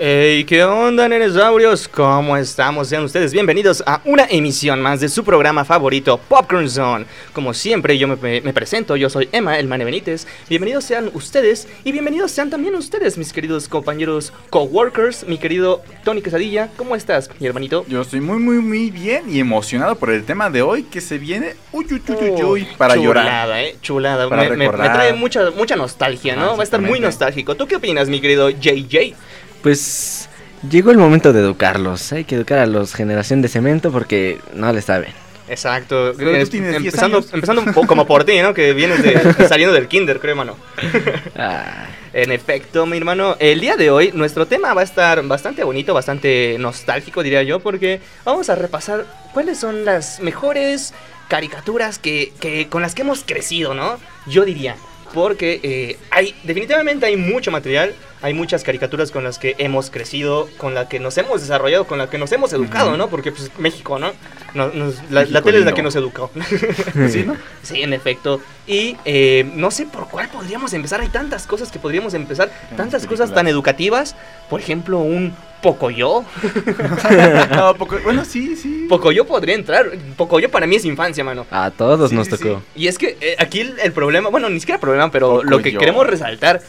Hey, ¿qué onda, nenesaurios? ¿Cómo estamos? Sean ustedes bienvenidos a una emisión más de su programa favorito, Popcorn Zone. Como siempre, yo me, me presento, yo soy Emma, el Mane Benítez. Bienvenidos sean ustedes y bienvenidos sean también ustedes, mis queridos compañeros coworkers, mi querido Tony Quesadilla. ¿Cómo estás, mi hermanito? Yo estoy muy, muy, muy bien y emocionado por el tema de hoy que se viene uy, uy, uy, uy, uy, para llorar. Chulada, eh, chulada. Para me, me- me recordar. trae mucha, mucha nostalgia, ¿no? Ah, Va a estar muy nostálgico. ¿Tú qué opinas, mi querido JJ? Pues llegó el momento de educarlos. Hay que educar a los generación de cemento porque no le saben. Exacto. Pero tú Es- tienes 10 empezando, años. empezando un poco como por ti, ¿no? Que vienes de, saliendo del kinder, creo, hermano. Ah, En efecto, mi hermano, el día de hoy nuestro tema va a estar bastante bonito, bastante nostálgico, diría yo, porque vamos a repasar cuáles son las mejores caricaturas que, que- con las que hemos crecido, ¿no? Yo diría, porque eh, hay, definitivamente hay mucho material, hay muchas caricaturas con las que hemos crecido, con las que nos hemos desarrollado, con las que nos hemos educado. ¿no? Porque pues México, ¿no? Nos- nos- la, la México tele es la que nos educó. ¿Sí, no? Sí, en efecto. Y eh, no sé por cuál podríamos empezar. Hay tantas cosas que podríamos empezar. Tantas cosas tan educativas. Por ejemplo, un Pocoyo. No, poco- bueno, sí, sí. Pocoyo podría entrar. Pocoyo para mí es infancia, mano. a todos Sí, nos sí, tocó. Y es que eh, aquí el, el problema, bueno, ni siquiera problema, pero lo que Pocoyo. queremos resaltar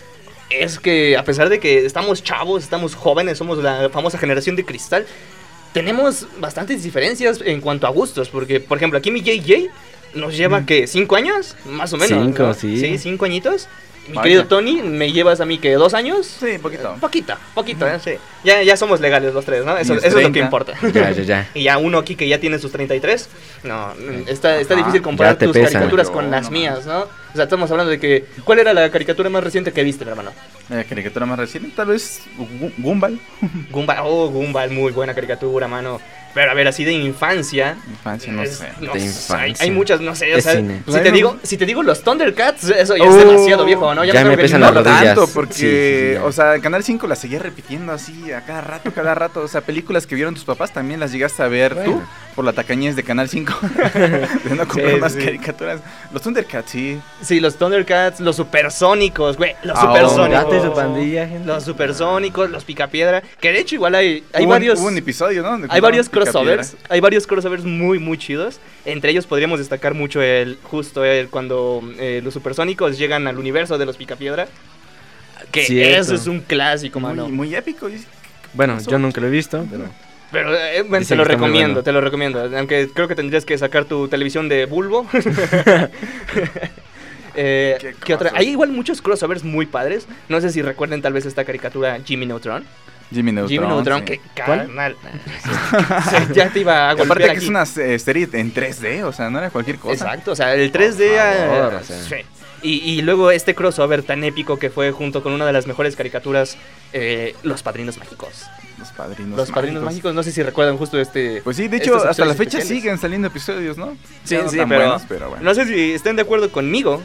es que a pesar de que estamos chavos, estamos jóvenes, somos la famosa generación de cristal, tenemos bastantes diferencias en cuanto a gustos. Porque, por ejemplo, aquí mi JJ nos lleva, ¿qué? ¿Cinco años? Más o menos. Cinco, ¿no? sí. Sí, cinco añitos. Mi Vaya. querido Tony, ¿me llevas a mí que dos años? Sí, poquito. Poquito, poquito, ¿eh? sí. Ya, ya somos legales los tres, ¿no? Eso, es lo que 30. importa. Ya, ya, ya. Y ya uno aquí que ya tiene sus 33, no, está, está Ajá. difícil comparar tus pesa. caricaturas Yo, con las no mías, ¿no? O sea, estamos hablando de que, ¿cuál era la caricatura más reciente que viste, mi hermano? La caricatura más reciente, tal vez Gu- Gumball. Gumball, oh, Gumball, muy buena caricatura, mano. Pero a ver, así de infancia. Infancia, no es- sé. no De sé, infancia. Hay, hay muchas, no sé, o sea, cine. Si te me digo, si te digo los Thundercats, eso ya es Oh, demasiado viejo, ¿no? ya me me que pesan las No tanto, porque, Sí, sí, ya. o sea, en Canal 5 la seguía repitiendo así a cada rato, cada rato. O sea, películas que vieron tus papás también las llegaste a ver tú Bueno. Por la tacañez de Canal 5. de no comprar Sí, más sí. caricaturas. Los Thundercats, sí. Sí, los Thundercats, los supersónicos, güey, los Ah, supersónicos. Su pandilla, gente. Los supersónicos, los picapiedra. Que de hecho igual hay, hay Hubo un- varios. Hubo un episodio, ¿no? Hay varios crossovers, Picapiedra. hay varios crossovers muy muy chidos. Entre ellos podríamos destacar mucho el justo el cuando eh, los supersónicos llegan al universo de los Picapiedra. Que Cierto. eso es un clásico, mano. Muy, muy épico. Bueno, yo nunca lo he visto, pero Pero eh, bueno, te lo recomiendo, bueno. te lo recomiendo. Aunque creo que tendrías que sacar tu televisión de bulbo. Eh, Qué ¿qué otra? Hay igual muchos crossovers muy padres. No sé si recuerden tal vez esta caricatura Jimmy Neutron. Jimmy Neutron. Jimmy Neutron, sí. que carnal. Ya te iba a golpear aparte que es una eh, serie en 3D, o sea, no era cualquier cosa. Exacto, o sea, el 3D. favor, ah, o sea. sí. Y, y luego este crossover tan épico que fue junto con una de las mejores caricaturas, eh, Los Padrinos Mágicos. Los padrinos Los Padrinos Mágicos, no sé si recuerdan justo este... Pues sí, de hecho, estos hasta la fecha especiales. siguen saliendo episodios, ¿no? Sí, no sí, pero, buenos, pero bueno. no sé si estén de acuerdo conmigo,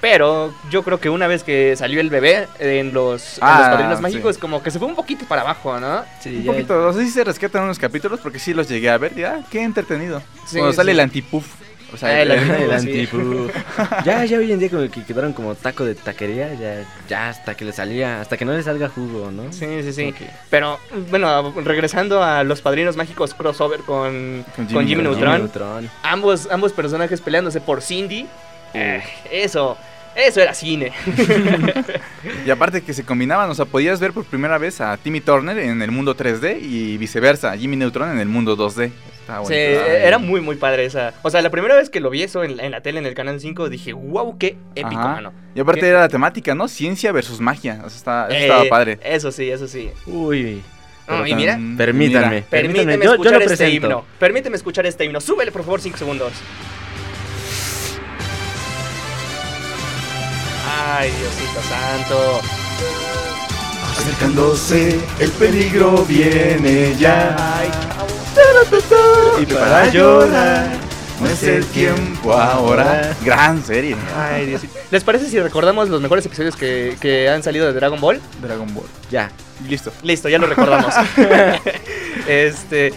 pero yo creo que una vez que salió el bebé en los, en Ah, los Padrinos sí. Mágicos, como que se fue un poquito para abajo, ¿no? sí, Un ya- poquito, no sé si se rescatan unos capítulos porque sí los llegué a ver. Ya, qué entretenido. Sí, Cuando sale sí. el antipuff. O sea, Ah, el el- el. Ya, ya hoy en día como que quedaron como taco de taquería, ya, ya hasta que le salía, hasta que no le salga jugo, ¿no? Sí, sí, sí. Pero, bueno, regresando a los Padrinos Mágicos crossover con, Con con Jimmy Neutron. Ambos, ambos personajes peleándose por Cindy, eh, eso, eso era cine. Y aparte que se combinaban, o sea, podías ver por primera vez a Timmy Turner en el mundo 3D y viceversa, a Jimmy Neutron en el mundo 2D. Eh, era muy, muy padre esa. O sea, la primera vez que lo vi eso en, la- en la tele, en el canal 5, dije, wow, qué épico, Ajá. mano. Y aparte ¿Qué? era la temática, ¿no? Ciencia versus magia. O sea, estaba, eso Eh, estaba padre. Eso sí, eso sí. Uy, No, Pero y mira, tan- permítanme. mira, permíteme yo- yo escuchar lo este presento. himno. Permíteme escuchar este himno. Súbele, por favor, 5 segundos. Ay, Diosito santo. Acercándose, el peligro viene ya. Ay, Y para llorar, no es el tiempo ahora. Gran serie. ay. ¿Les parece si recordamos los mejores episodios que, que han salido de Dragon Ball? Dragon Ball. Ya. Listo. Listo, ya lo recordamos. este.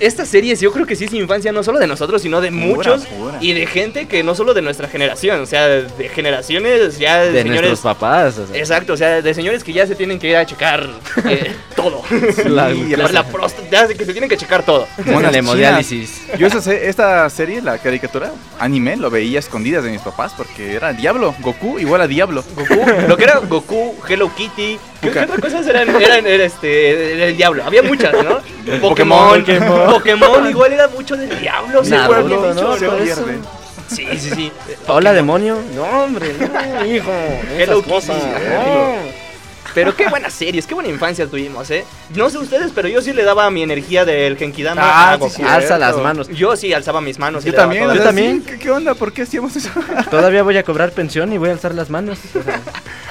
Estas series yo creo que sí es infancia no solo de nosotros, sino de Pura, muchos pura. y de gente que no solo de nuestra generación, o sea, de generaciones ya de, De señores... nuestros papás. o sea. Exacto, o sea, de señores que ya se tienen que ir a checar eh, todo. La- la- la, próstata, ya que se tienen que checar todo. Monas el hemodiálisis. Yo esa esta serie, la caricatura, anime, lo veía escondidas de mis papás porque era Diablo. Goku igual a Diablo. Goku, lo que era Goku, Hello Kitty, ¿qué, qué otras cosas eran? Eran, era este, era el diablo, había muchas, ¿no? Pokémon, Pokémon, Pokémon igual era mucho del diablo, ¿no? se ¿no? pierde. Sí, sí, sí. Hola, demonio. No, hombre, no, hijo. Hello cosas. No. Pero qué buenas series, qué buena infancia tuvimos, ¿eh? No sé ustedes, pero yo sí le daba mi energía del Genkidama Ah, a sí, Goku. sí. Alza las manos. Yo sí alzaba mis manos. Yo también, Yo también. sí, ¿Qué, qué onda? ¿Por qué hacíamos eso? Todavía voy a cobrar pensión y voy a alzar las manos.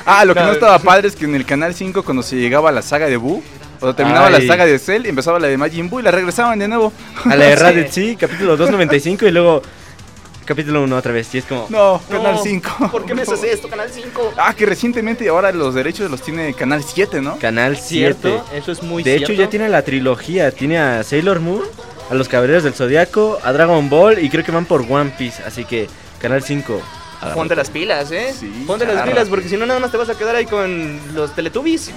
Ah, lo que no, No, estaba padre es que en el canal 5 cuando se llegaba a la saga de Buu, o sea, terminaba Ay. la saga de Cell, empezaba la de Majin Buu y la regresaban de nuevo. a la de Sí. Raditz, sí, capítulo 295 y luego capítulo 1 otra vez. Y es como. No, No, Canal 5. ¿Por qué me haces esto, Canal 5? Ah, que recientemente ahora los derechos los tiene Canal 7, ¿no? Canal 7. Cierto, eso es muy De cierto. hecho, ya tiene la trilogía. Tiene a Sailor Moon, a los Caballeros del Zodiaco, a Dragon Ball y creo que van por One Piece. Así que Canal 5. agarra. Ponte las pilas, ¿eh? Sí, Ponte las pilas, porque si no, nada más te vas a quedar ahí con los Teletubbies.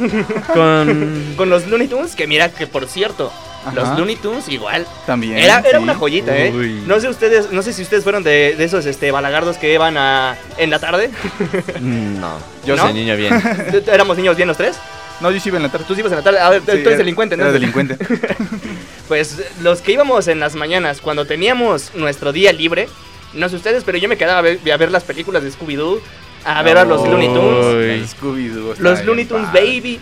Con. con los Looney Tunes, que mira que por cierto, los. Looney Tunes igual. También. Era, era sí. una joyita, ¿eh? Uy. No sé ustedes, no sé si ustedes fueron de, de esos este balagardos que iban a en la tarde. Mm, No, ¿No? yo soy niño bien. Éramos niños bien los tres. No, yo sí iba en la tarde. Tú sí ibas en la tarde. A ver, Sí, tú eres era- delincuente, ¿no? Era delincuente. Pues los que íbamos en las mañanas, cuando teníamos nuestro día libre, no sé ustedes, pero yo me quedaba a ver, a ver las películas de Scooby-Doo, a ver a los. Looney Tunes, Scooby-Doo los Looney Tunes. Baby.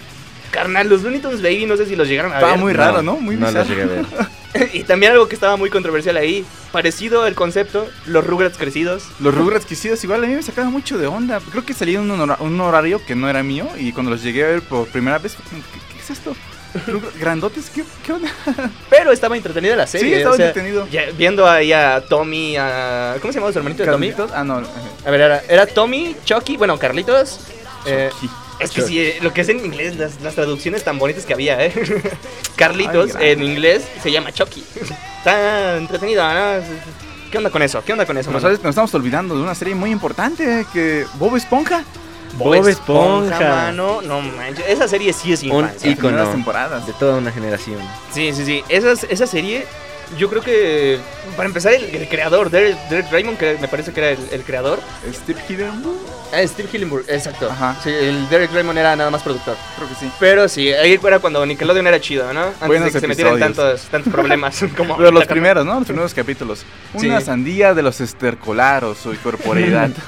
Carnal, los Looney Tunes Baby, no sé si los llegaron a Estaba ver. muy raro, ¿no? Muy no lo bizarro. llegué a ver. y también algo que estaba muy controversial ahí, parecido al concepto, los Rugrats crecidos. Los Rugrats quisidos igual a mí me sacaban mucho de onda. Creo que salía en un, hora- un horario que no era mío y cuando los llegué a ver por primera vez, ¿qué, qué es esto? Rugrats ¿Grandotes? ¿Qué, qué onda? Pero estaba entretenida la serie. Sí, estaba o sea, entretenido. ya viendo ahí a Tommy, a... ¿Cómo se llamaba su hermanito de Tommy? ¿Carlitos? Ah, no. ajá. A ver, era, era Tommy, Chucky, bueno, Carlitos. eh, Chucky. Es que sí, eh, lo que es en inglés, las, las traducciones tan bonitas que había, ¿eh? Carlitos Ay, en inglés se llama Chucky. Está entretenido, ¿no? ¿Qué onda con eso? ¿Qué onda con eso? Pero mano? sabes, nos estamos olvidando de una serie muy importante que Bob Esponja. Bob Esponja. mano, no manches. Esa serie sí es Un infancia. ícono primeras temporadas. de toda una generación. Sí, sí, sí. Esas- esa serie, yo creo que, para empezar, el, el creador, Derek, Derek Raymond, que me parece que era el, el creador. Steve Hillenburg, Ah, Steve Hillenburg, exacto. Ajá. Sí, el Derek Raymond era nada más productor. creo que sí. Pero sí, ahí era cuando Nickelodeon era chido, ¿no? Antes Buenos de que se metieran tantos, tantos problemas como Pero los primeros, ¿no? Los primeros capítulos. Sí. Una sandía de los estercolaros, su corporeidad.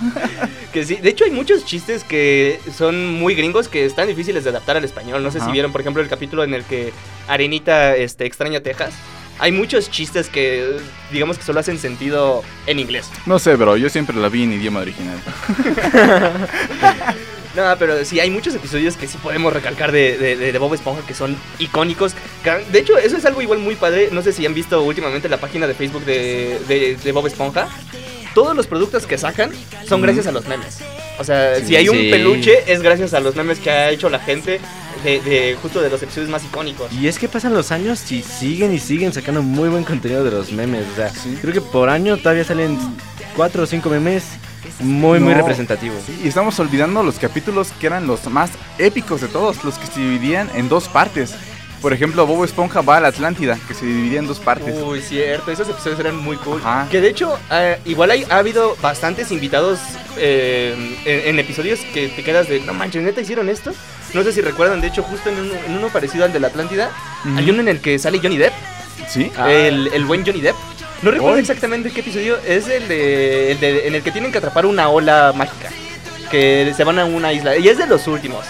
Que sí, de hecho hay muchos chistes que son muy gringos que están difíciles de adaptar al español. No sé si vieron, por ejemplo, el capítulo en el que Arenita este, extraña Texas. Hay muchos chistes que, digamos que solo hacen sentido en inglés. no sé, bro, yo siempre la vi en idioma original. No, pero sí, hay muchos episodios que sí podemos recalcar de, de- Bob Esponja que son icónicos. De hecho, eso es algo igual muy padre. No sé si han visto últimamente la página de Facebook de, de- de Bob Esponja. Todos los productos que sacan son gracias a los memes. O sea, Sí, si hay un sí. peluche es gracias a los memes que ha hecho la gente de, de justo de los episodios más icónicos. Y es que pasan los años y siguen y siguen sacando muy buen contenido de los memes. O sea, Sí. creo que por año todavía salen cuatro o cinco memes muy, muy representativos. Sí, y estamos olvidando los capítulos que eran los más épicos de todos, los que se dividían en dos partes. Por ejemplo, Bob Esponja va a la Atlántida, que se dividía en dos partes. Uy, cierto, esos episodios eran muy cool. Ajá. Que de hecho, eh, igual hay, ha habido bastantes invitados eh, en, en episodios que te quedas de, no manches, ¿neta hicieron esto? No sé si recuerdan, de hecho, justo en uno, en uno parecido al de la Atlántida, hay uno en el que sale Johnny Depp, ¿Sí? Ah. el, el buen Johnny Depp. No recuerdo exactamente qué episodio, es el, de, el de- en el que tienen que atrapar una ola mágica. Que se van a una isla. Y es de los últimos.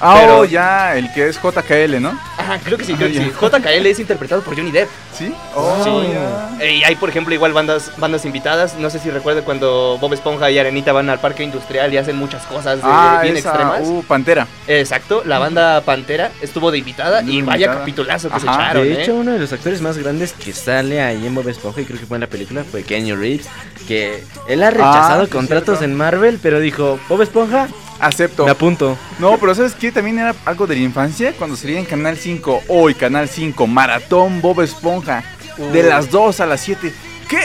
Ah, pero- oh, ya, el que es JKL, ¿no? Ajá, creo que sí, creo que sí. JKL es interpretado por Johnny Depp. ¿Sí? Oh, Sí. Eh, Y hay, por ejemplo, igual bandas, bandas invitadas. No sé si recuerdan cuando Bob Esponja y Arenita van al parque industrial y hacen muchas cosas de- Ah, bien esa, extremas. uh, Pantera. Exacto, la banda Pantera estuvo de invitada y vaya capitulazo que se echaron, De ¿eh? hecho, uno de los actores más grandes que sale ahí en Bob Esponja, y creo que fue en la película, fue Kenny Reeves, que él ha rechazado Ah, contratos cierto. en Marvel, pero dijo, Bob Esponja, Acepto. me apunto. No, pero ¿sabes qué? También era algo de la infancia cuando salía en Canal 5, hoy Canal 5, Maratón Bob Esponja, de Uy. las 2 a las 7. ¿Qué?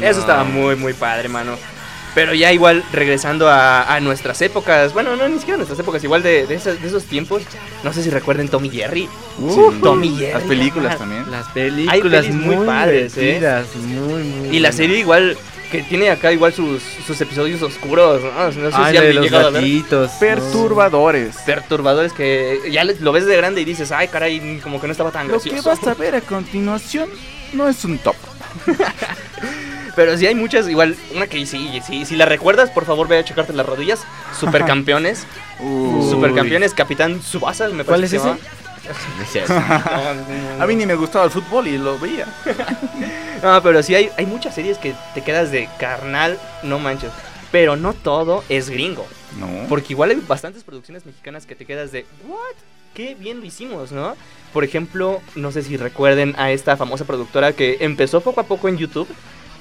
Eso estaba muy, muy padre, mano. Pero ya igual regresando a, a nuestras épocas, bueno, no, ni siquiera nuestras épocas, igual de, de, esos, de esos tiempos, no sé si recuerden Tommy Jerry. Uh, Tommy Jerry. Las películas también. Las películas Hay pelis muy, muy padres, ¿eh? muy, muy Y la serie igual, que tiene acá igual sus, sus episodios oscuros, ¿no? No sé Ay, si de los gatitos. Perturbadores. Perturbadores que ya lo ves de grande y dices, ay, caray, como que no estaba tan Lo que gracioso. vas a ver a continuación no es un top. Pero sí hay muchas, igual, una que sí, sí, si la recuerdas, por favor ve a checarte las rodillas. Supercampeones, Uh, Supercampeones, Capitán Subasa, me ¿Cuál parece es que se ese? A mí ni me gustaba el fútbol y lo veía. No, pero sí hay, hay muchas series que te quedas de carnal, no manches. Pero no todo es gringo. No. Porque igual hay bastantes producciones mexicanas que te quedas de, ¿what? Qué bien lo hicimos, ¿no? Por ejemplo, no sé si recuerden a esta famosa productora que empezó poco a poco en YouTube,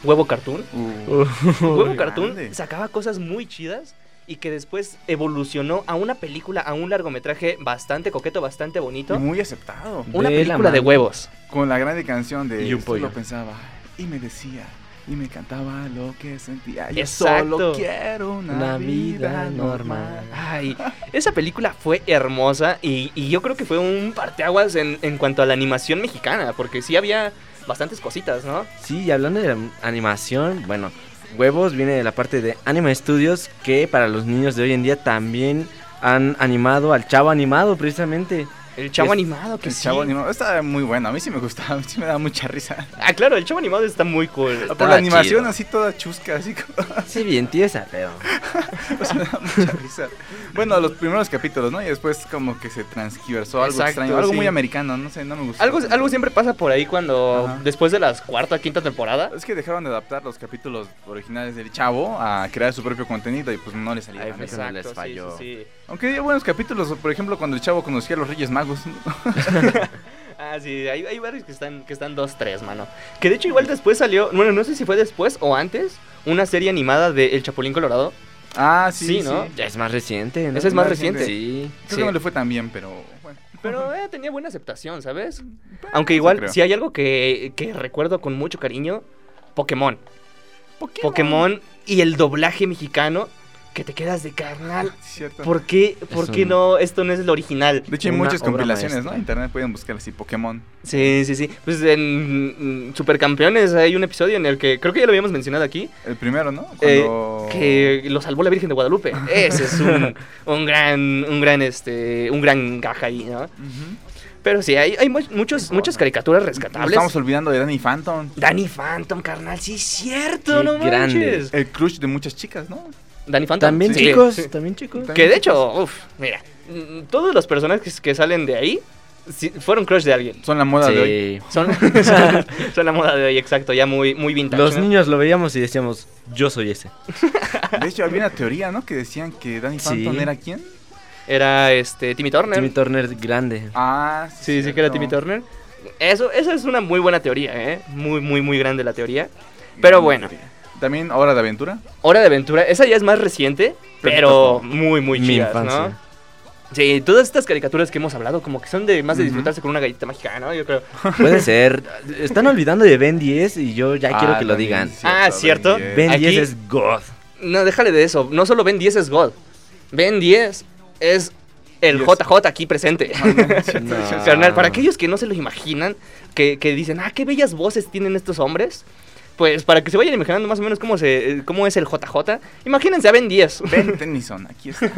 Huevo Cartoon. Uh, Huevo Cartoon grande. sacaba cosas muy chidas y que después evolucionó a una película, a un largometraje bastante coqueto, bastante y bonito. muy aceptado. Una De película de huevos. Con la grande canción de Y un pollo. Solo pensaba y me decía y me cantaba lo que sentía. Yo Exacto. solo quiero una, Una vida, vida normal. normal. Ay, esa película fue hermosa y, y yo creo que fue un parteaguas en, en cuanto a la animación mexicana, porque sí había bastantes cositas, ¿no? Sí, y hablando de animación, bueno, Huevos viene de la parte de Anime Studios, que para los niños de hoy en día también han animado al chavo animado, precisamente. El chavo Es- animado, que El sí. chavo animado está muy bueno. A mí sí me gustaba. A mí sí me daba mucha risa. Ah, claro, el chavo animado está muy cool. Por la animación chido. así toda chusca, así como Sí, bien tiesa, pero... pues, me daba mucha risa. Bueno, los primeros capítulos, ¿no? Y después como que se transgiversó algo Exacto, extraño. Algo sí. muy americano, no sé, no me gustó. Algo, algo siempre pasa por ahí cuando, Ajá. después de las cuarta, quinta temporada, Es que dejaron de adaptar los capítulos originales del Chavo a crear su propio contenido y pues no les salía. Cuando les sí, falló. sí, sí. Aunque había buenos capítulos, por ejemplo, cuando el Chavo conocía a los Reyes Magos. Ah, sí, hay, hay varios que están, que están dos, tres, mano. Que de hecho igual después salió, bueno, no sé si fue después o antes, una serie animada de El Chapulín Colorado. Ah, sí, Sí, sí. ¿no? Ya es más reciente, ¿no? Ese es más Más reciente. Sí. Creo Sí. que no le fue tan bien, pero bueno. Pero eh, tenía buena aceptación, ¿sabes? Bueno, Aunque igual, si hay algo que, que recuerdo con mucho cariño, Pokémon. Pokémon y el doblaje mexicano, que te quedas de carnal. Cierto. ¿Por qué, por Es qué un- no? Esto no es el original. De hecho, hay muchas compilaciones. ¿no? En internet pueden buscar así Pokémon. Sí, sí, sí. Pues en mm, Supercampeones hay un episodio en el que, creo que ya lo habíamos mencionado aquí, El primero, ¿no? Eh, Cuando... que lo salvó la Virgen de Guadalupe. Ese es un, un gran, un gran, este, un gran gaja ahí, ¿no? Pero sí, hay, hay mu- muchos, muchas caricaturas Nos rescatables. estamos olvidando de Danny Phantom. Danny Phantom, carnal, sí es cierto, Qué no grande. manches. El crush de muchas chicas, ¿no? Danny Phantom. También sí. chicos, Sí. también chicos. Que de hecho, uff, mira, mm, todos los personajes que salen de ahí sí, fueron crush de alguien. Son la moda de hoy. Sí. Son, son, son la moda de hoy, exacto, ya muy, muy vintage. Los ¿no? niños lo veíamos y decíamos, yo soy ese. De hecho, había una teoría, ¿no? Que decían que Danny Sí. Phantom era quién. Era este Timmy Turner. Timmy Turner grande. Ah, Sí, sí que era Timmy. Turner. Eso, esa es una muy buena teoría, ¿eh? Muy, muy, muy grande la teoría. Pero bueno, También Hora de Aventura. Hora de Aventura, esa ya es más reciente, pero muy, muy infancia. ¿no? Sí, todas estas caricaturas que hemos hablado, como que son de más de disfrutarse con una galleta mágica, ¿no? Yo creo. Puede ser. Están olvidando de Ben 10 y yo ya quiero Ah, que lo digan. Ah, ¿cierto? Ben 10. Ben Aquí- 10 es God. No, déjale de eso. No solo Ben 10 es God. Ben 10 es el. JJ aquí presente. Ah, no, cierto, No. cierto. Carnal, para aquellos que no se lo imaginan, que, que dicen, ah, qué bellas voces tienen estos hombres. Pues para que se vayan imaginando más o menos cómo, se, cómo es el JJ, imagínense a Ben 10. Ben Tennyson, aquí está.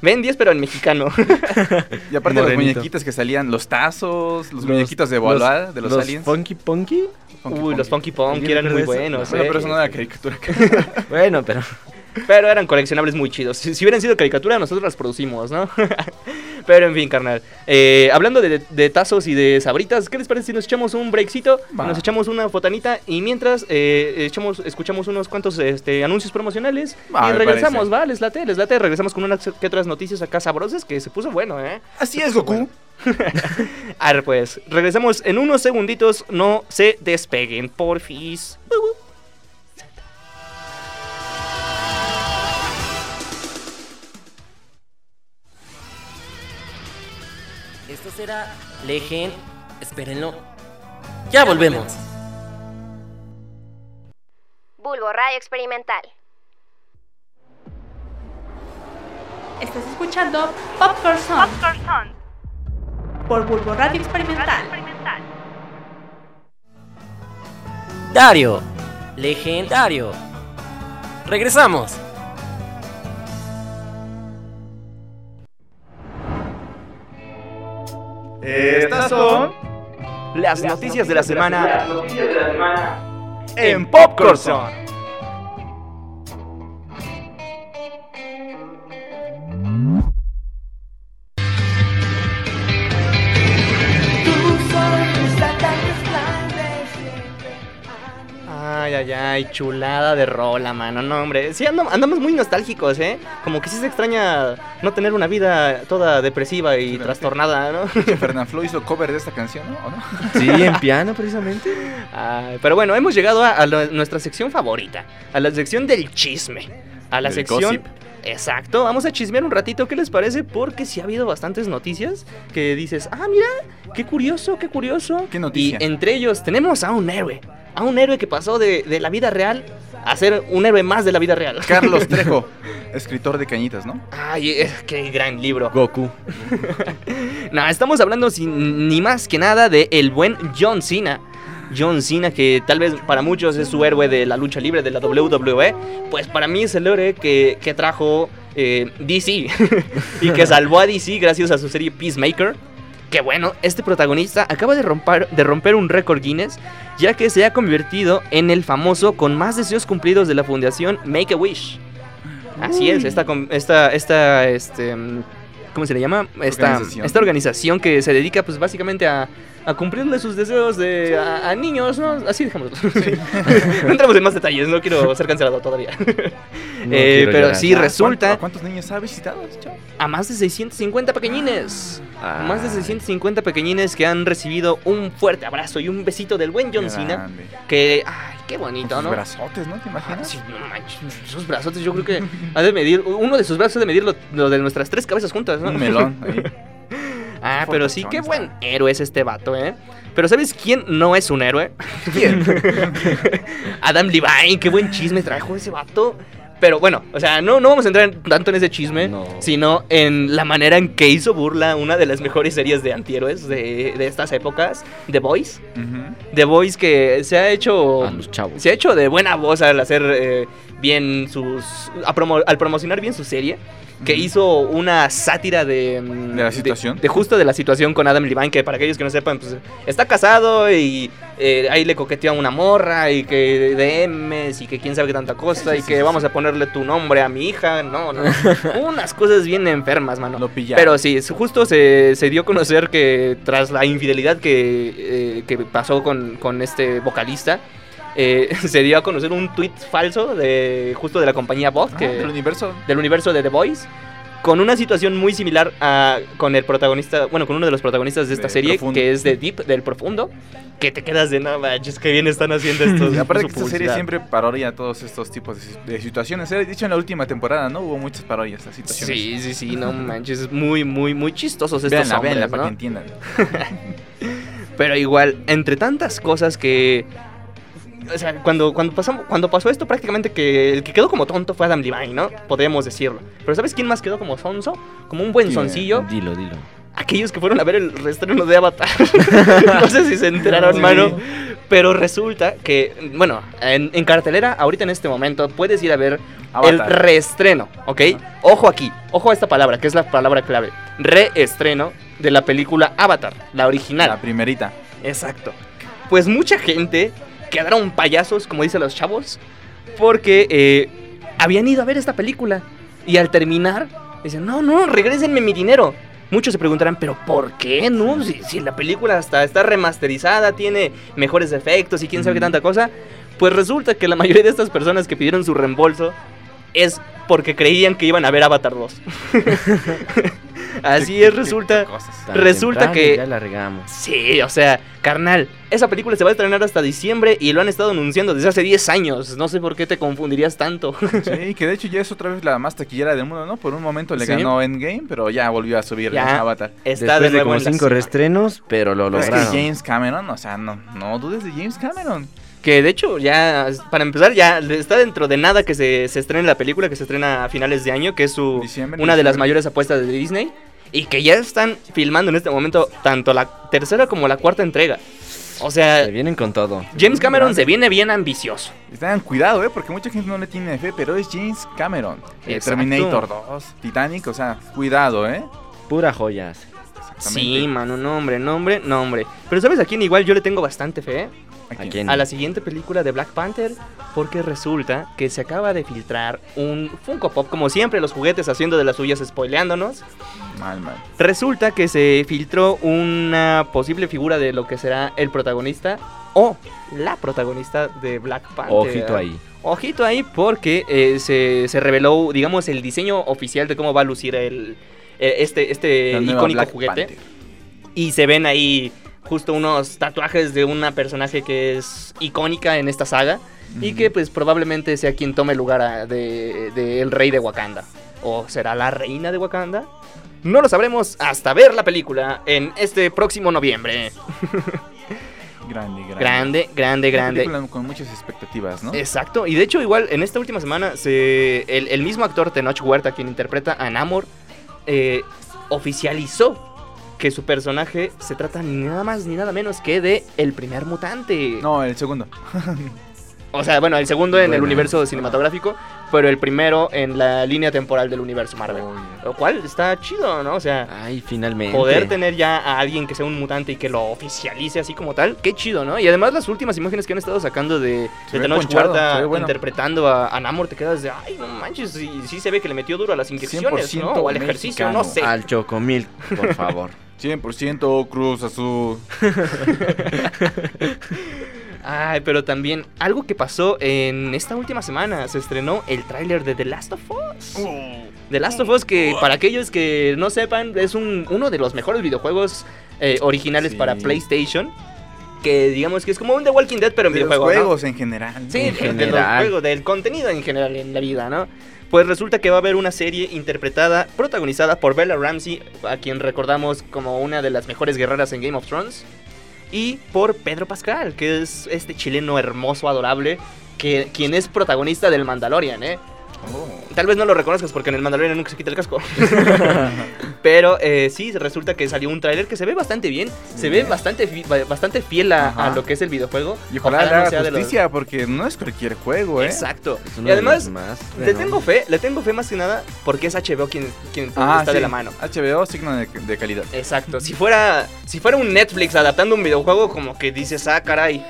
Ben 10, pero en mexicano. Y aparte los Morenito. muñequitos que salían, los tazos, los, Los- muñequitos de los- Boaloa, de los, los aliens. Funky Punky. Funky Uy, los Punky. Funky ¿Alguien eran muy buenos. Bueno, eh. pero eso no era caricatura. Bueno, pero. Pero eran coleccionables muy chidos. Si, si hubieran sido caricatura, nosotros las producimos, ¿no? Pero en fin, carnal. Eh, hablando de, de tazos y de sabritas, ¿qué les parece si nos echamos un breakcito? Va. Nos echamos una fotanita y mientras eh, echamos, escuchamos unos cuantos este, anuncios promocionales Va, y regresamos, parece. ¿va? Les late, les late. Regresamos con unas que otras noticias acá sabrosas que se puso bueno, ¿eh? Así es, Goku. A ver, pues, regresamos en unos segunditos. No se despeguen, porfis. Será Legend. Espérenlo. Ya volvemos. Bulbo Radio Experimental. Estás escuchando Popcorn Song por Bulbo Radio Experimental. Dario. Legendario. Regresamos. Estas son Las noticias de la semana en Popcorn Zone. Ay, chulada de rola, mano. No, hombre. Sí, andam- andamos muy nostálgicos, ¿eh? Como que sí se extraña no tener una vida toda depresiva y trastornada, ¿no? Fernanfloo hizo cover de esta canción, ¿no? ¿O no? Sí, en piano precisamente. Ay, pero bueno, hemos llegado a, a lo- nuestra sección favorita, a la sección del chisme, a la Del sección... gossip. Exacto, vamos a chismear un ratito, ¿qué les parece? Porque sí ha habido bastantes noticias que dices, ah, mira, qué curioso, qué curioso. ¿Qué noticia? Y entre ellos tenemos a un héroe, a un héroe que pasó de, de la vida real a ser un héroe más de la vida real. Carlos Trejo, escritor de Cañitas, ¿no? Ay, eh, qué gran libro. Goku. No, estamos hablando sin, ni más que nada de el buen John Cena. John Cena, que tal vez para muchos es su héroe de la lucha libre de la WWE, pues para mí es el héroe que, que trajo eh, DC y que salvó a DC gracias a su serie Peacemaker. Que bueno, este protagonista acaba de romper, de romper un récord Guinness, ya que se ha convertido en el famoso con más deseos cumplidos de la fundación Make a Wish. Así es, esta, esta, esta, este, ¿cómo se le llama? Esta Organización. esta organización que se dedica, pues, básicamente a, a cumplirle sus deseos de, a, a niños, ¿no? Así dejémoslo. no entramos en más detalles, no quiero ser cancelado todavía. No Eh, pero sí, ¿A resulta ¿A cuántos niños ha visitado, chavo? a más de 650 pequeñines. Ah. Más de 650 pequeñines que han recibido un fuerte abrazo y un besito del buen John Cena. Que, ay, qué bonito, sus ¿no? brazotes, ¿no? ¿Te Ah, imaginas? sí, no manches, sus brazotes yo creo que ha de medir, uno de sus brazos ha de medir lo, lo de nuestras tres cabezas juntas, ¿no? Un melón ahí. Ah, pero sí, qué buen héroe es este vato, ¿eh? Pero ¿sabes quién no es un héroe? ¿Quién? Adam Levine, qué buen chisme trajo ese vato. Pero bueno, o sea, no, no vamos a entrar en- tanto en ese chisme, No. sino en la manera en que hizo burla una de las mejores series de antihéroes de, de estas épocas, The Voice. The Voice que se ha hecho A los chavos. se ha hecho de buena voz al hacer eh, bien sus promo- al promocionar bien su serie que hizo una sátira de mm, ¿De la situación? de, justo de la situación con Adam Levine que para aquellos que no sepan pues está casado y eh, ahí le coquetea a una morra y que de M's y que quién sabe qué tanta cosa y que vamos a ponerle tu nombre a mi hija. No no unas cosas bien enfermas mano. Lo pillaron. pero sí, justo se, se dio a conocer que tras la infidelidad que, eh, que pasó con, con este vocalista, eh, se dio a conocer un tweet falso de justo de la compañía Vox, Ah, que, del universo. del universo de The Voice, con una situación muy similar a con el protagonista, bueno, con uno de los protagonistas de esta De serie, Profundo. que es de Deep, del Profundo, que te quedas de no manches, que bien están haciendo estos. Y aparte que esta serie publicidad". siempre parodia todos estos tipos de, situaciones. Eh, De hecho, en la última temporada, ¿no? Hubo muchas parodias a situaciones. Sí, sí, sí, no manches, es muy, muy, muy chistosos estos Véanla, hombres, véanla para que entiendan. Pero igual, entre tantas cosas que. O sea, cuando, cuando, pasamos, cuando pasó esto, prácticamente que el que quedó como tonto fue Adam Levine, ¿no? Podríamos decirlo. Pero ¿sabes quién más quedó como sonso? Como un buen soncillo. Dilo, dilo. Aquellos que fueron a ver el reestreno de Avatar. no sé si se enteraron, mano. Pero resulta que, bueno, en, en cartelera, ahorita en este momento, puedes ir a ver el Avatar. reestreno, ¿ok? Ojo aquí, ojo a esta palabra, que es la palabra clave. Reestreno de la película Avatar, la original. La primerita. Exacto. Pues mucha gente quedaron payasos, como dicen los chavos, porque eh, habían ido a ver esta película. Y al terminar, dicen, no, no, regrésenme mi dinero. muchos se preguntarán, ¿pero por qué no? Si, si la película hasta está remasterizada, tiene mejores efectos y quién sabe qué tanta cosa. Pues resulta que la mayoría de estas personas que pidieron su reembolso es porque creían que iban a ver Avatar 2. Así es, resulta. Resulta que- Ya la regamos. Sí, o sea, carnal, esa película se va a estrenar hasta diciembre y lo han estado anunciando desde hace 10 años. No sé por qué te confundirías tanto. Sí, que de hecho ya es otra vez la más taquillera del mundo, ¿no? Por un momento le Sí. ganó Endgame, pero ya volvió a subir Ya. Avatar. Está Después de, nuevo como en la cinco cima. restrenos, pero lo Es que lograron. James Cameron, o sea, no, no dudes de James Cameron. Que de hecho, ya, para empezar, ya está dentro de nada que se, se estrene la película, que se estrena a finales de año, que es su Diciembre, una de las mayores apuestas de Disney. Y que ya están filmando en este momento tanto la tercera como la cuarta entrega. O sea, Se vienen con todo. James Cameron se viene bien ambicioso. Tengan cuidado, ¿eh? Porque mucha gente no le tiene fe, pero es James Cameron. Eh. Terminator 2, Titanic, o sea, cuidado, ¿eh? Pura joyas. Sí, mano, nombre, nombre, nombre. Pero ¿sabes a quién igual yo le tengo bastante fe? ¿A quién? A la siguiente película de Black Panther, porque resulta que se acaba de filtrar un Funko Pop, como siempre los juguetes haciendo de las suyas spoileándonos. Mal, mal. Resulta que se filtró una posible figura de lo que será el protagonista o la protagonista de Black Panther. Ojito ahí. Ojito ahí porque eh, se, se reveló, digamos, el diseño oficial de cómo va a lucir el, este, este nueva icónico juguete. Panther. Y se ven ahí justo unos tatuajes de una personaje que es icónica en esta saga y que pues probablemente sea quien tome el lugar a- de, de el rey de Wakanda. ¿O será la reina de Wakanda? No lo sabremos hasta ver la película en este próximo noviembre. Grande, grande. Grande, grande, grande. con muchas expectativas, ¿no? Exacto, y de hecho igual en esta última semana se, el, el mismo actor Tenoch Huerta, quien interpreta a Namor, eh, oficializó que su personaje se trata ni nada más ni nada menos que de el primer mutante. No, el segundo. O sea, bueno, el segundo en el Bueno. universo cinematográfico, pero el primero en la línea temporal del universo Marvel. Lo cual está chido, ¿no? O sea, Ay, finalmente. poder tener ya a alguien que sea un mutante y que lo oficialice así como tal, qué chido, ¿no? Y además las últimas imágenes que han estado sacando de, Se de ve bueno. interpretando a, a Namor, te quedas de, ay, no manches, sí, sí se ve que le metió duro a las inyecciones, ¿no? 100% O al ejercicio, no sé. Al chocomil, por favor. 100% Cruz Azul. Ay, pero también algo que pasó en esta última semana, se estrenó el tráiler de The Last of Us. The Last of Us, que para aquellos que no sepan, es un, uno de los mejores videojuegos eh, originales Sí. para PlayStation. Que digamos que es como un The Walking Dead, pero en De los juegos en general. Sí, En de- de los general. juegos, del contenido en general en la vida, ¿no? Pues resulta que va a haber una serie interpretada, protagonizada por Bella Ramsey, a quien recordamos como una de las mejores guerreras en Game of Thrones, y por Pedro Pascal, que es este chileno hermoso, adorable, que, quien es protagonista del Mandalorian, ¿eh? Oh. Tal vez no lo reconozcas porque en el Mandalorian nunca se quita el casco. Pero eh, sí, resulta que salió un tráiler que se ve bastante bien, se ve bastante, fi- bastante fiel a, lo que es el videojuego. Y ojalá, Ojalá no haga de los- porque no es cualquier juego, ¿eh? Exacto. Y además, más le tengo fe, le tengo fe más que nada porque es HBO quien, quien Ah, está sí. de la mano. HBO, signo de, de calidad. Exacto. Si fuera, si fuera un Netflix adaptando un videojuego, como que dices, ah, caray.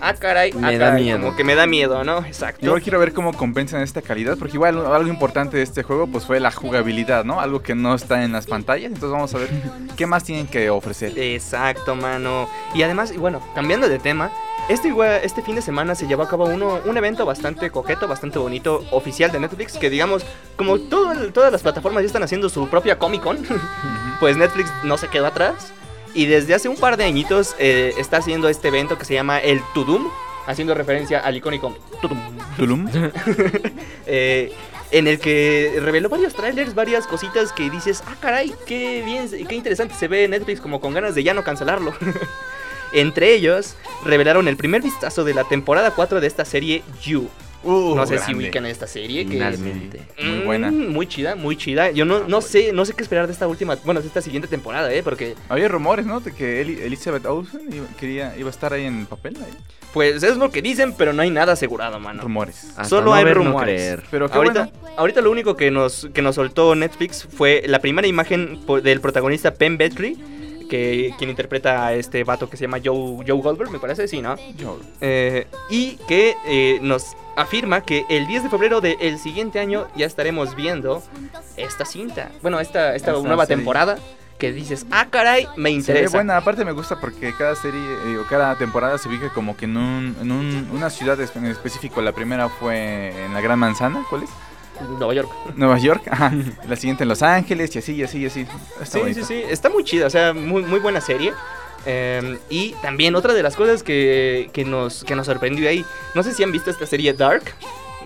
Ah, caray. Me ah, da caray", miedo. Como que me da miedo, ¿no? Exacto. Yo quiero ver cómo compensan esta calidad, porque igual algo importante de este juego pues fue la jugabilidad, ¿no? Algo que no está en las pantallas, entonces vamos a ver qué más tienen que ofrecer. Exacto, mano. Y además, y bueno, cambiando de tema, este, igual- este fin de semana se llevó a cabo uno, un evento bastante coqueto, bastante bonito, oficial de Netflix, que digamos, como todo todas las plataformas ya están haciendo su propia Comic Con, pues Netflix no se quedó atrás. Y desde hace un par de añitos eh, está haciendo este evento que se llama el Tudum, haciendo referencia al icónico Tudum. Tulum. eh, en el que reveló varios trailers, varias cositas que dices, ah, caray, qué bien, qué interesante se ve Netflix como con ganas de ya no cancelarlo. Entre ellos, revelaron el primer vistazo de la temporada 4 de esta serie You. Uh, no sé si ubican esta serie. Que es, Finalmente. Muy buena. Mm, muy chida, muy chida. Yo no, no sé, no sé qué esperar de esta última, bueno, de esta siguiente temporada, eh, porque Había rumores, ¿no? De que Eli- Elizabeth Olsen iba, quería, iba a estar ahí en papel. ahí. pues es lo que dicen, pero no hay nada asegurado, mano. Rumores. Hasta Solo no hay ver, rumores. Pero Ahorita, bueno. ahorita lo único que nos, que nos soltó Netflix fue la primera imagen del protagonista Penn Bedley, que quien interpreta a este vato que se llama Joe, Joe Goldberg, me parece, sí, ¿no? Yo- Eh, y que eh, nos afirma que el 10 de febrero del siguiente año ya estaremos viendo esta cinta. Bueno, esta, esta nueva serie. temporada que dices, ah, caray, me interesa. buena, aparte me gusta porque cada serie eh, o cada temporada se ubica como que en, un, en un- una ciudad en específico. La primera fue en la Gran Manzana, ¿cuál es? Nueva York. Nueva York, ajá. La siguiente en Los Ángeles y así, y así, y así. Está Sí, bonito. sí, sí, está muy chida, o sea, muy, muy buena serie. Eh, y también otra de las cosas que, que nos, que nos sorprendió ahí, no sé si han visto esta serie Dark,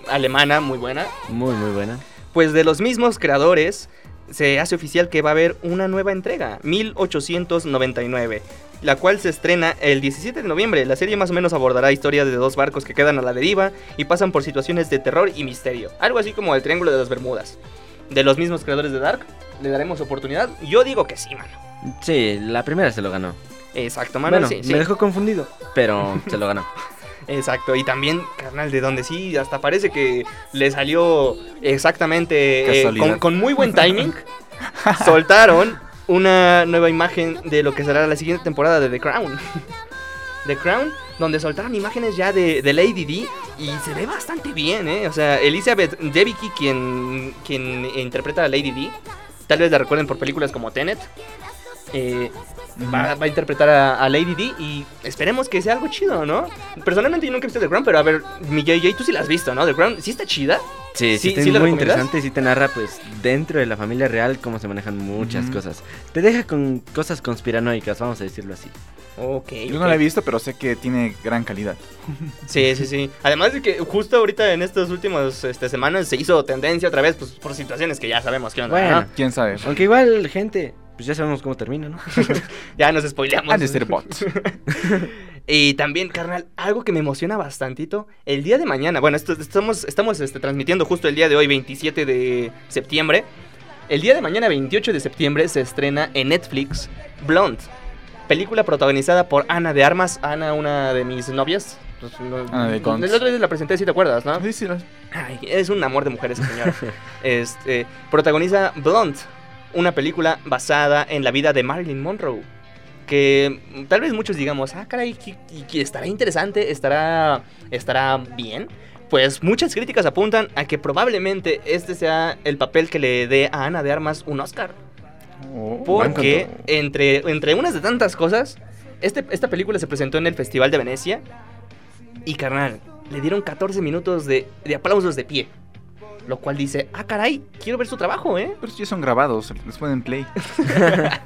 alemana, muy buena. Muy, muy buena. Pues de los mismos creadores se hace oficial que va a haber una nueva entrega, 1899, la cual se estrena el 17 de noviembre. La serie más o menos abordará historias de dos barcos que quedan a la deriva y pasan por situaciones de terror y misterio, algo así como el Triángulo de las Bermudas. De los mismos creadores de Dark, ¿le daremos oportunidad? Yo digo que sí, mano. Sí, la primera se lo ganó. Exacto, mano. bueno, sí, sí. me dejó confundido, pero se lo ganó. Exacto, y también, carnal, de donde sí, hasta parece que le salió exactamente eh, con, con muy buen timing. soltaron una nueva imagen de lo que será la siguiente temporada de The Crown. The Crown, donde soltaron imágenes ya de, de Lady D y se ve bastante bien, ¿eh? O sea, Elizabeth Debicki, quien, quien interpreta a Lady D, tal vez la recuerden por películas como Tenet. eh, va, va a interpretar a, a Lady D y esperemos que sea algo chido, ¿no? Personalmente yo nunca he visto The Crown, pero a ver, mi JJ, tú sí la has visto, ¿no? The Crown sí está chida. Sí, Sí, sí, ¿sí la muy interesante. Sí te narra, pues, dentro de la familia real cómo se manejan muchas Ujú. cosas. Te deja con cosas conspiranoicas, vamos a decirlo así. Ok. Yo no la he visto, pero sé que tiene gran calidad. Sí, sí, sí. Además de que justo ahorita en estas últimas este, semanas se hizo tendencia otra vez, pues por situaciones que ya sabemos que onda, Bueno. ¿no? ¿Quién sabe? Aunque igual, gente, pues ya sabemos cómo termina, ¿no? Ya nos spoileamos. Han de ser bots. Y también, carnal, algo que me emociona bastantito, el día de mañana, bueno, esto, estamos, estamos este, transmitiendo justo el día de hoy, 27 de septiembre. El día de mañana, 28 de septiembre, se estrena en Netflix Blonde, película protagonizada por Ana de Armas, Ana, una de mis novias. Pues, no- Ana de Cons. El otro día la presenté, si te acuerdas, ¿no? Sí, sí, Ay, es un amor de mujer esa señora. este, protagoniza Blonde, una película basada en la vida de Marilyn Monroe. Que tal vez muchos digamos, ah, caray, estará interesante, estará, estará bien. Pues muchas críticas apuntan a que probablemente este sea el papel que le dé a Ana de Armas un Oscar. Oh, Porque entre, entre unas de tantas cosas, este, esta película se presentó en el Festival de Venecia. Y carnal, le dieron 14 minutos de, de aplausos de pie. Lo cual dice, ah, caray, quiero ver su trabajo, ¿eh? Pero ya son grabados, les ponen play.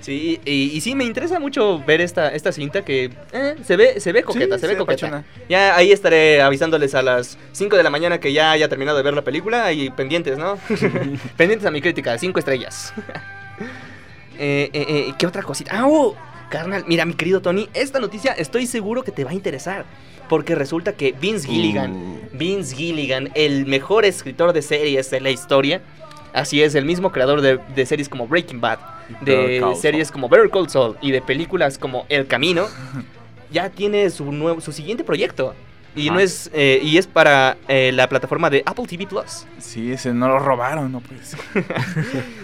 Sí, y, y sí, me interesa mucho ver esta, esta cinta que eh, se ve, se ve coqueta, Sí, se ve coqueta. apachona. Ya ahí estaré avisándoles a las 5 de la mañana que ya haya terminado de ver la película y pendientes, ¿no? pendientes a mi crítica, 5 estrellas. eh, eh, eh, ¿Qué otra cosita? ¡Ah, oh! Carnal, mira, mi querido Tony, esta noticia estoy seguro que te va a interesar. Porque resulta que Vince Gilligan, Uh. Vince Gilligan, el mejor escritor de series de la historia, así es, el mismo creador de, de series como Breaking Bad, de series como Better Call Saul y de películas como El Camino, ya tiene su nuevo, su siguiente proyecto. Y no es eh, y es para eh, la plataforma de Apple TV Plus. Sí, ese no lo robaron, no pues.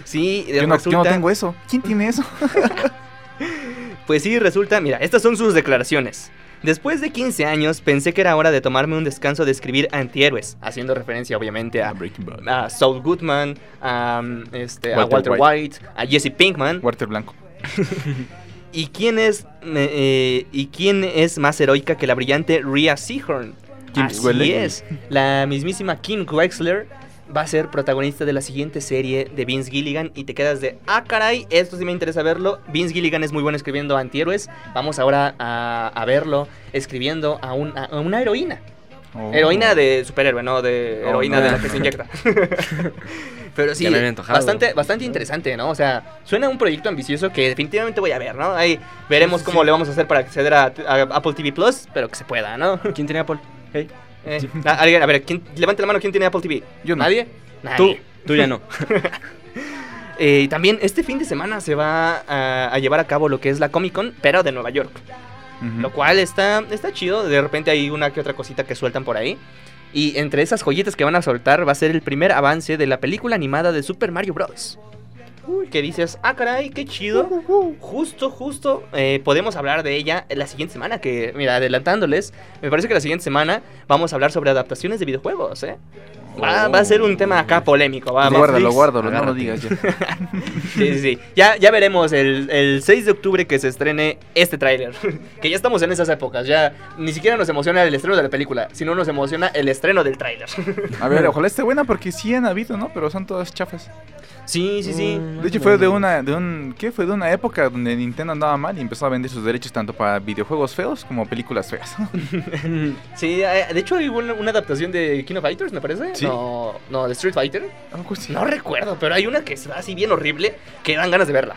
Sí, Yo no, yo resulta, no tengo eso. ¿Quién tiene eso? Pues sí, resulta, mira, estas son sus declaraciones. Después de 15 años pensé que era hora de tomarme un descanso de escribir antihéroes, haciendo referencia obviamente a, Breaking Bad. a Saul Goodman, a, um, este, a Walter Walter White, a Jesse Pinkman. Walter Blanco. ¿Y quién es eh, y quién es más heroica que la brillante Rhea Seahorn? Kim Así es, la mismísima Kim Wexler va a ser protagonista de la siguiente serie de Vince Gilligan y te quedas de, ah caray, esto sí me interesa verlo. Vince Gilligan es muy bueno escribiendo antihéroes, vamos ahora a, a verlo escribiendo a, un- a una heroína. Oh. Heroína de superhéroe, no de Oh, heroína no. de la que se inyecta. Pero sí, bastante, bastante interesante, ¿no? O sea, suena un proyecto ambicioso que definitivamente voy a ver, ¿no? Ahí veremos cómo le vamos a hacer para acceder a, a Apple TV Plus, pero que se pueda, ¿no? ¿Quién tenía Apple? Hey. Eh, a, alguien- a ver, ¿quién, levante la mano, ¿quién tiene Apple TV? Yo no. ¿Nadie? Tú, Nadie. tú ya no. Eh, también este fin de semana se va a, a llevar a cabo lo que es la Comic Con, pero de Nueva York. Lo cual está, está chido. De repente hay una que otra cosita que sueltan por ahí. Y entre esas joyitas que van a soltar va a ser el primer avance de la película animada de Super Mario Bros. Que dices, ah, caray, qué chido. Justo, justo, eh, podemos hablar de ella la siguiente semana. Que, mira, adelantándoles, me parece que la siguiente semana vamos a hablar sobre adaptaciones de videojuegos, ¿eh? Va, va a ser un tema acá polémico. Va, guárdalo, no lo digas ya. Sí, sí, sí. Ya, ya veremos el, el 6 de octubre que se estrene este tráiler. que ya estamos en esas épocas. Ya ni siquiera nos emociona el estreno de la película, sino nos emociona el estreno del tráiler. A ver, ojalá esté buena porque sí han habido, ¿no? Pero son todas chafas. sí, sí, sí. Mm, De hecho fue de una, de un, ¿qué? Fue de una época donde Nintendo andaba mal y empezó a vender sus derechos tanto para videojuegos feos como películas feas. Sí, eh, de hecho hay una, una adaptación de King of Fighters, me parece. Sí. No, no, de Street Fighter. No recuerdo, pero hay una que es así bien horrible que dan ganas de verla.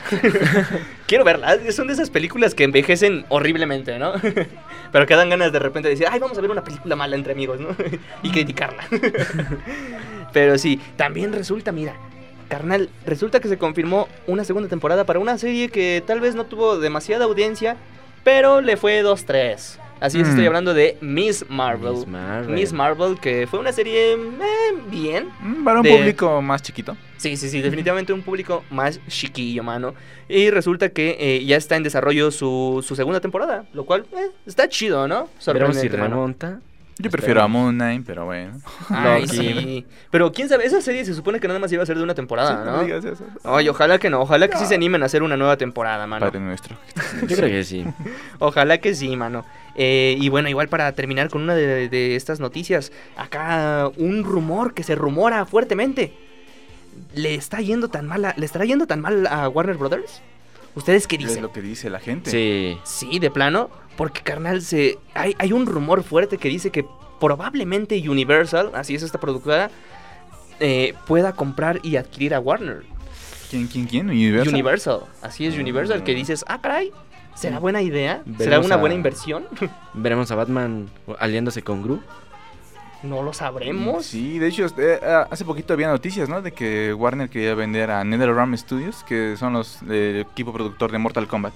Quiero verla. Son de esas películas que envejecen horriblemente, ¿no? pero que dan ganas de repente de decir, ay, vamos a ver una película mala entre amigos, ¿no? y criticarla. pero sí, también resulta, mira. Carnal, resulta que se confirmó una segunda temporada para una serie que tal vez no tuvo demasiada audiencia, pero le fue 2-3. Así es, Mm. estoy hablando de Miss Marvel. Miss Marvel. Miss Marvel, que fue una serie eh, bien, Mm, Para un De- público más chiquito. Sí, sí, sí, definitivamente un público más chiquillo, mano. Y resulta que eh, ya está en desarrollo su, su segunda temporada, lo cual eh, está chido, ¿no? Veremos si Sorprendente, mano. remonta. Yo prefiero a Moon Knight, pero bueno. Ay, sí. Pero quién sabe, esa serie se supone que nada más iba a ser de una temporada, Sí, ¿no? digas eso. Ay, ojalá que no, ojalá que sí se animen a hacer una nueva temporada, mano. Padre nuestro. Yo creo que sí. Ojalá que sí, mano. Eh, y bueno, igual para terminar con una de, de estas noticias, acá un rumor que se rumora fuertemente. ¿Le está yendo tan mal a- ¿Le estará yendo tan mal a Warner Brothers? ¿Ustedes qué Es dicen? lo que dice la gente. Sí. Sí, de plano, porque carnal, se hay, hay un rumor fuerte que dice que probablemente Universal, así es esta productora, eh, pueda comprar y adquirir a Warner. ¿Quién, quién, quién? Universal. Universal, así es Universal, que dices, ah, caray, ¿será buena idea? ¿Será una a- buena inversión? Veremos a Batman aliándose con Gru. no lo sabremos. Sí, de hecho, eh, ah, hace poquito había noticias, ¿no? De que Warner quería vender a NetherRealm Studios, que son los del equipo productor de Mortal Kombat.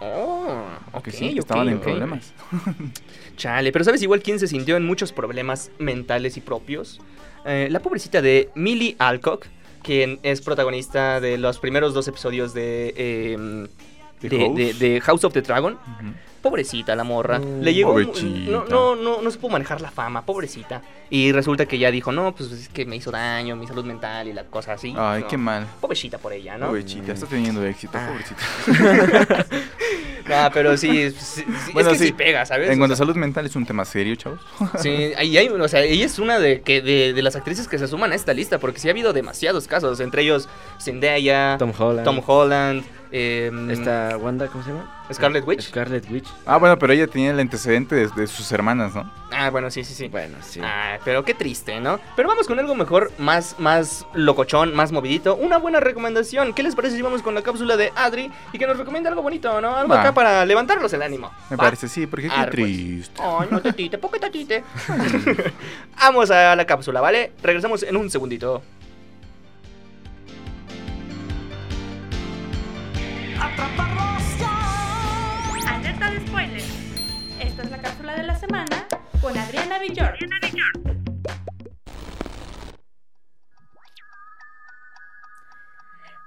Oh, ok, Que sí, que ok, estaban en problemas. Chale, pero ¿sabes igual quién se sintió en muchos problemas mentales y propios? Eh, la pobrecita de Millie Alcock, quien es protagonista de los primeros dos episodios de, eh, ¿De de, House? de- House of the Dragon. Ujú. Pobrecita la morra. Mm, Le llegó. pobrecita. No, no, no, no supo manejar la fama, pobrecita. Y resulta que ya dijo, no, pues es que me hizo daño, mi salud mental y la cosa así. Ay, No, qué mal. Pobrecita por ella, ¿no? Pobrecita, está teniendo éxito, Ah. pobrecita. Ah, pero sí, sí, sí, Bueno, es que sí, sí. pega, ¿sabes? En cuanto a salud mental es un tema serio, chavos. Sí, ahí hay, o sea, ella es una de, que, de, de las actrices que se suman a esta lista, porque sí ha habido demasiados casos, entre ellos Zendaya, Tom Holland. Tom Holland, em, Esta Wanda, ¿cómo se llama? Scarlet Witch. Scarlet Witch. Ah, bueno, pero ella tenía el antecedente de, de sus hermanas, ¿no? Ah, bueno, sí, sí, sí. Bueno, sí. Ah, pero qué triste, ¿no? Pero vamos con algo mejor, más, más locochón, más movidito. Una buena recomendación. ¿Qué les parece si vamos con la cápsula de Adri y que nos recomienda algo bonito, ¿no? Algo Va. acá para levantarnos el ánimo. Me ¿Va? parece, sí, porque qué pues. triste. Ay, no te tite, ¿por qué te tite? Vamos a la cápsula, ¿vale? Regresamos en un segundito.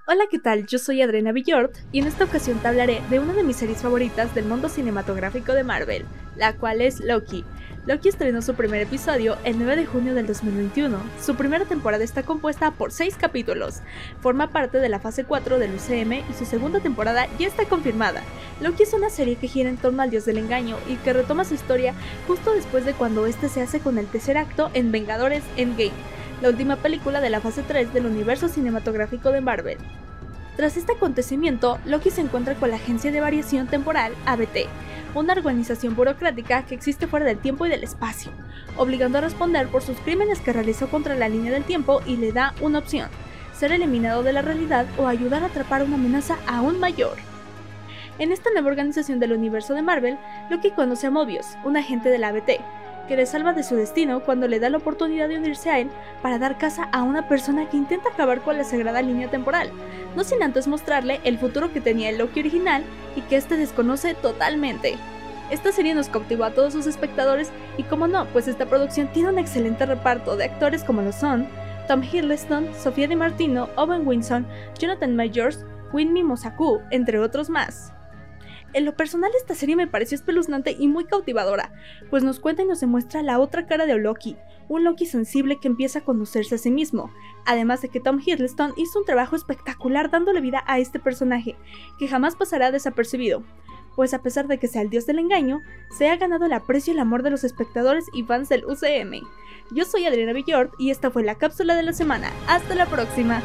Hola, ¿qué tal? Yo soy Adriana Villort y en esta ocasión te hablaré de una de mis series favoritas del mundo cinematográfico de Marvel, la cual es Loki. Loki estrenó su primer episodio el 9 de junio del 2021. Su primera temporada está compuesta por 6 capítulos. Forma parte de la fase 4 del UCM y su segunda temporada ya está confirmada. Loki es una serie que gira en torno al dios del engaño y que retoma su historia justo después de cuando este se hace con el tercer acto en Vengadores Endgame, la última película de la fase 3 del universo cinematográfico de Marvel. Tras este acontecimiento, Loki se encuentra con la Agencia de Variación Temporal, ABT, una organización burocrática que existe fuera del tiempo y del espacio, obligando a responder por sus crímenes que realizó contra la línea del tiempo y le da una opción, ser eliminado de la realidad o ayudar a atrapar una amenaza aún mayor. En esta nueva organización del universo de Marvel, Loki conoce a Mobius, un agente de la ABT, que le salva de su destino cuando le da la oportunidad de unirse a él para dar caza a una persona que intenta acabar con la sagrada línea temporal, no sin antes mostrarle el futuro que tenía el Loki original y que este desconoce totalmente. Esta serie nos cautivó a todos sus espectadores y como no, pues esta producción tiene un excelente reparto de actores como lo son Tom Hiddleston, Sofía Di Martino, Owen Winson, Jonathan Majors, Winmi Mosaku, entre otros más. En lo personal esta serie me pareció espeluznante y muy cautivadora, pues nos cuenta y nos demuestra la otra cara de Loki, un Loki sensible que empieza a conocerse a sí mismo, además de que Tom Hiddleston hizo un trabajo espectacular dándole vida a este personaje, que jamás pasará desapercibido, pues a pesar de que sea el dios del engaño, se ha ganado el aprecio y el amor de los espectadores y fans del UCM. Yo soy Adriana Villord y esta fue la cápsula de la semana. Hasta la próxima.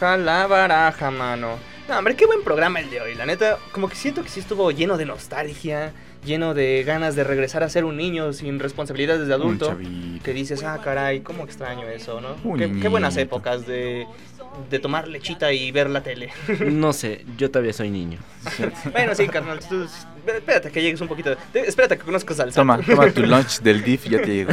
La baraja, mano. No, hombre, qué buen programa el de hoy. La neta, como que siento que sí estuvo lleno de nostalgia, lleno de ganas de regresar a ser un niño sin responsabilidades de adulto. Que dices, ah, caray, cómo extraño eso, ¿no? Qué, qué buenas épocas de, de tomar lechita y ver la tele. No sé, yo todavía soy niño. bueno, sí, carnal. tú- espérate que llegues un poquito. espérate que conozcas al Toma, toma tu lunch del DIF y ya te llegó.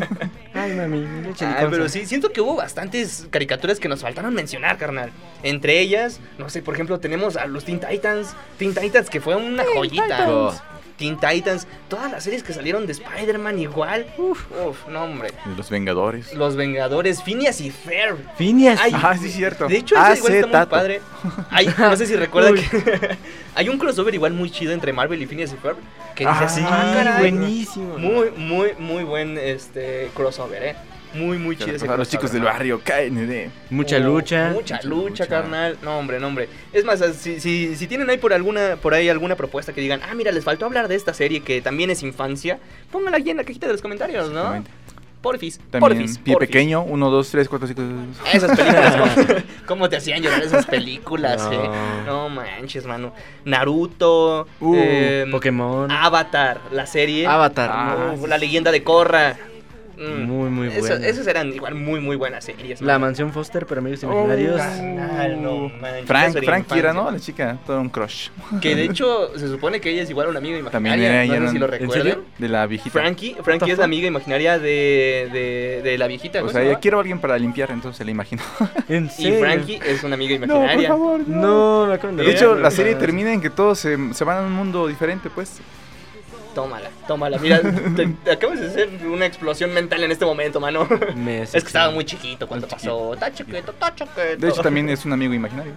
Ay, mami, mi leche Ay, pero sí, siento que hubo bastantes caricaturas que nos faltaron mencionar, carnal. Entre ellas, no sé, por ejemplo, tenemos a los Teen Titans. Teen Titans, que fue una joyita. Oh, Teen Titans, todas las series que salieron de Spider-Man igual. Uf, uf, no, hombre. Los Vengadores. Los Vengadores, Phineas y Ferb. Phineas. Ay, Ah, sí, cierto. De hecho, Ah, ese igual está muy padre. Hay, no sé si recuerdan que hay un crossover igual muy chido entre Marvel y Phineas y Ferb. Que dice Ah, así, sí, caray. buenísimo. Muy, muy, muy buen este crossover, eh. Muy, muy chido ese A los chicos del ¿no? barrio, KND. Mucha Oh, lucha. Mucha Mucha lucha, lucha. carnal. No, hombre, no, hombre. Es más, si, si, si tienen ahí por alguna por ahí alguna propuesta que digan, ah, mira, les faltó hablar de esta serie que también es infancia, pónganla aquí en la cajita de los comentarios, ¿no? Porfis, También porfis, Pie porfis. Pequeño, 1, 2, 3, 4, 5. Esas películas, ¿cómo, cómo te hacían llorar esas películas, No. eh? No manches, mano. Naruto, Uh, em, Pokémon. Avatar, la serie. Avatar. Ah, Uh, sí, la leyenda de Korra. Mm. Muy, muy Eso- buena. Esas eran igual muy, muy buenas series. La mansión Foster para amigos Oh, imaginarios. Carnal, no manches, Frank, eso era Frankie era, infancia. ¿no? La chica, todo un crush. Que de hecho se supone que ella es igual una amiga imaginaria. También era- no sé era- si lo ¿en recuerdan. De la viejita. Frankie, Frankie es la amiga imaginaria de, de, de la viejita. O ¿cómo sea, se ella quiero a alguien para limpiar, entonces se la imagino. ¿En Y serio? Frankie es una amiga No, por imaginaria. favor. No, me acaban de De hecho, la serie termina en que todos se, se van a un mundo diferente, pues. Tómala, tómala. Mira, te, te acabas de hacer una explosión mental en este momento, mano. Me Es que estaba muy chiquito cuando pasó. Está chiquito, está chiquito. De hecho, también es un amigo imaginario.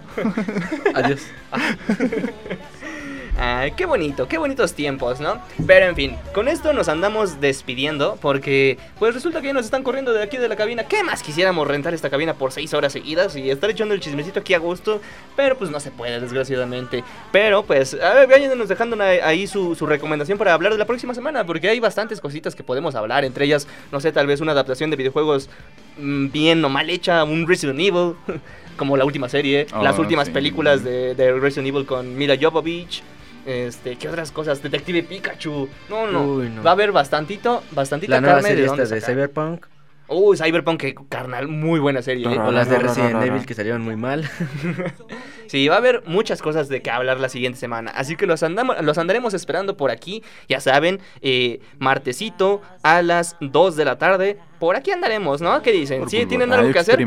Adiós. Ay, qué bonito, qué bonitos tiempos, ¿no? Pero en fin, con esto nos andamos despidiendo porque pues resulta que ya nos están corriendo de aquí de la cabina. ¿Qué más quisiéramos rentar esta cabina por seis horas seguidas y estar echando el chismecito aquí a gusto? Pero pues no se puede, desgraciadamente. Pero pues, a ver, váyanos dejando una- ahí su, su recomendación para hablar de la próxima semana porque hay bastantes cositas que podemos hablar. Entre ellas, no sé, tal vez una adaptación de videojuegos mm, bien o mal hecha, un Resident Evil. Como la última serie, Oh, las últimas sí. películas de, de Resident Evil con Mila Jovovich. Este, ¿qué otras cosas? Detective Pikachu. No, no. Uy, no. Va a haber bastantito, bastantita La nueva carne serie de dónde esta de sacar. Cyberpunk. Uy, Cyberpunk, que carnal, muy buena serie. ¿eh? No, O las de Resident. Evil que salieron muy mal. Sí, va a haber muchas cosas de que hablar la siguiente semana. Así que los, andamos, los andaremos esperando por aquí. Ya saben, eh, martesito a las 2 de la tarde. Por aquí andaremos, ¿no? ¿Qué dicen? Por ¿Sí? ¿Tienen algo que hacer?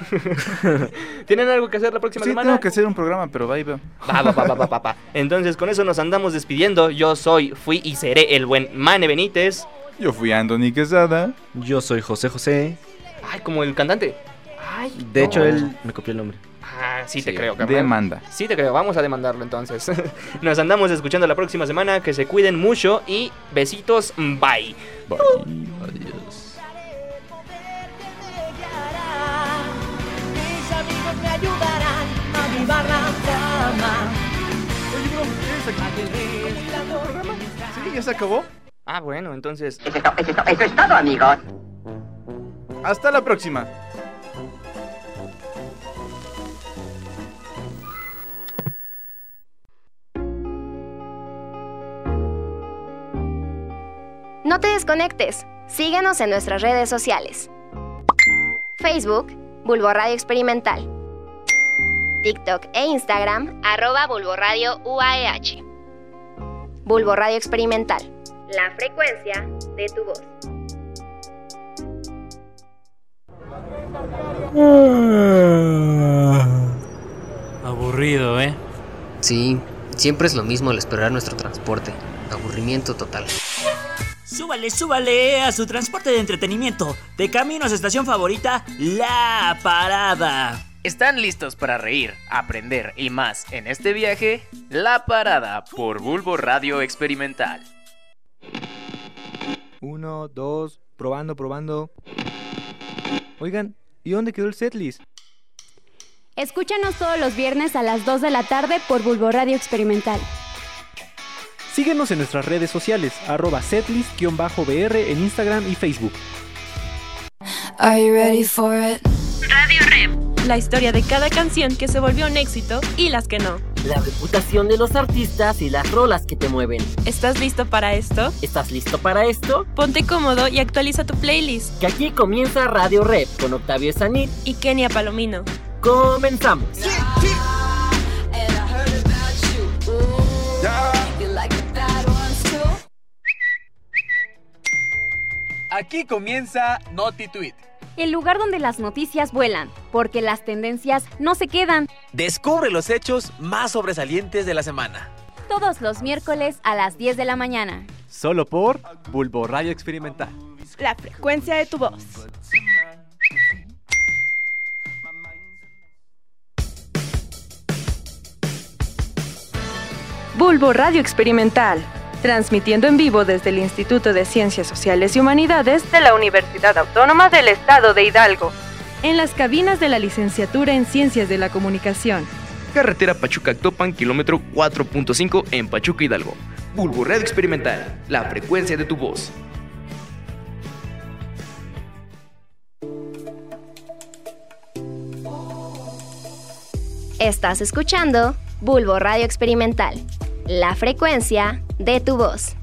¿Tienen algo que hacer la próxima Sí, semana? tengo que hacer un programa, pero va y va. Va, va, va, va, va, va, va. Entonces, con eso nos andamos despidiendo. Yo soy, fui y seré el buen Mane Benítez. Yo fui Anthony Quesada. Yo soy José José. Ay, como el cantante. Ay, De no. hecho, él me copió el nombre. Ah, sí, te creo, carnal. Demanda. Sí te creo, vamos a demandarlo entonces. Nos andamos escuchando la próxima semana, que se cuiden mucho y besitos, bye. Bye. Adiós. A avivar la fama. Sí, ya se acabó. Ah, bueno, entonces... Eso es, to- eso es to- eso es todo, amigos. Hasta la próxima. No te desconectes. Síguenos en nuestras redes sociales. Facebook, Bulbo Radio Experimental. TikTok e Instagram, arroba Bulbo Radio UAEH. Bulbo Radio Experimental. La frecuencia de tu voz. Aburrido, ¿eh? Sí, siempre es lo mismo al esperar nuestro transporte. aburrimiento total. Súbale, súbale a su transporte de entretenimiento. De camino a su estación favorita, La Parada. ¿Están listos para reír, aprender y más en este viaje? La Parada por Bulbo Radio Experimental. Uno, dos, probando, probando. Oigan, ¿y dónde quedó el setlist? Escúchanos todos los viernes a las 2 de la tarde por Bulbo Radio Experimental. Síguenos en nuestras redes sociales, arroba setlist-br en Instagram y Facebook. Are you ready for it? Radio Rep. La historia de cada canción que se volvió un éxito y las que no. La reputación de los artistas y las rolas que te mueven. ¿Estás listo para esto? ¿Estás listo para esto? Ponte cómodo y actualiza tu playlist. Que aquí comienza Radio Rep con Octavio Sanit y Kenia Palomino. Comenzamos. Aquí comienza NotiTweet. El lugar donde las noticias vuelan, porque las tendencias no se quedan. Descubre los hechos más sobresalientes de la semana. Todos los miércoles a las 10 de la mañana. Solo por Bulbo Radio Experimental. La frecuencia de tu voz. Bulbo Radio Experimental, transmitiendo en vivo desde el Instituto de Ciencias Sociales y Humanidades de la Universidad Autónoma del Estado de Hidalgo, en las cabinas de la licenciatura en Ciencias de la Comunicación. Carretera Pachuca-Actopan, kilómetro 4.5 en Pachuca, Hidalgo. Bulbo Radio Experimental, la frecuencia de tu voz. Estás escuchando Bulbo Radio Experimental, la frecuencia de tu voz.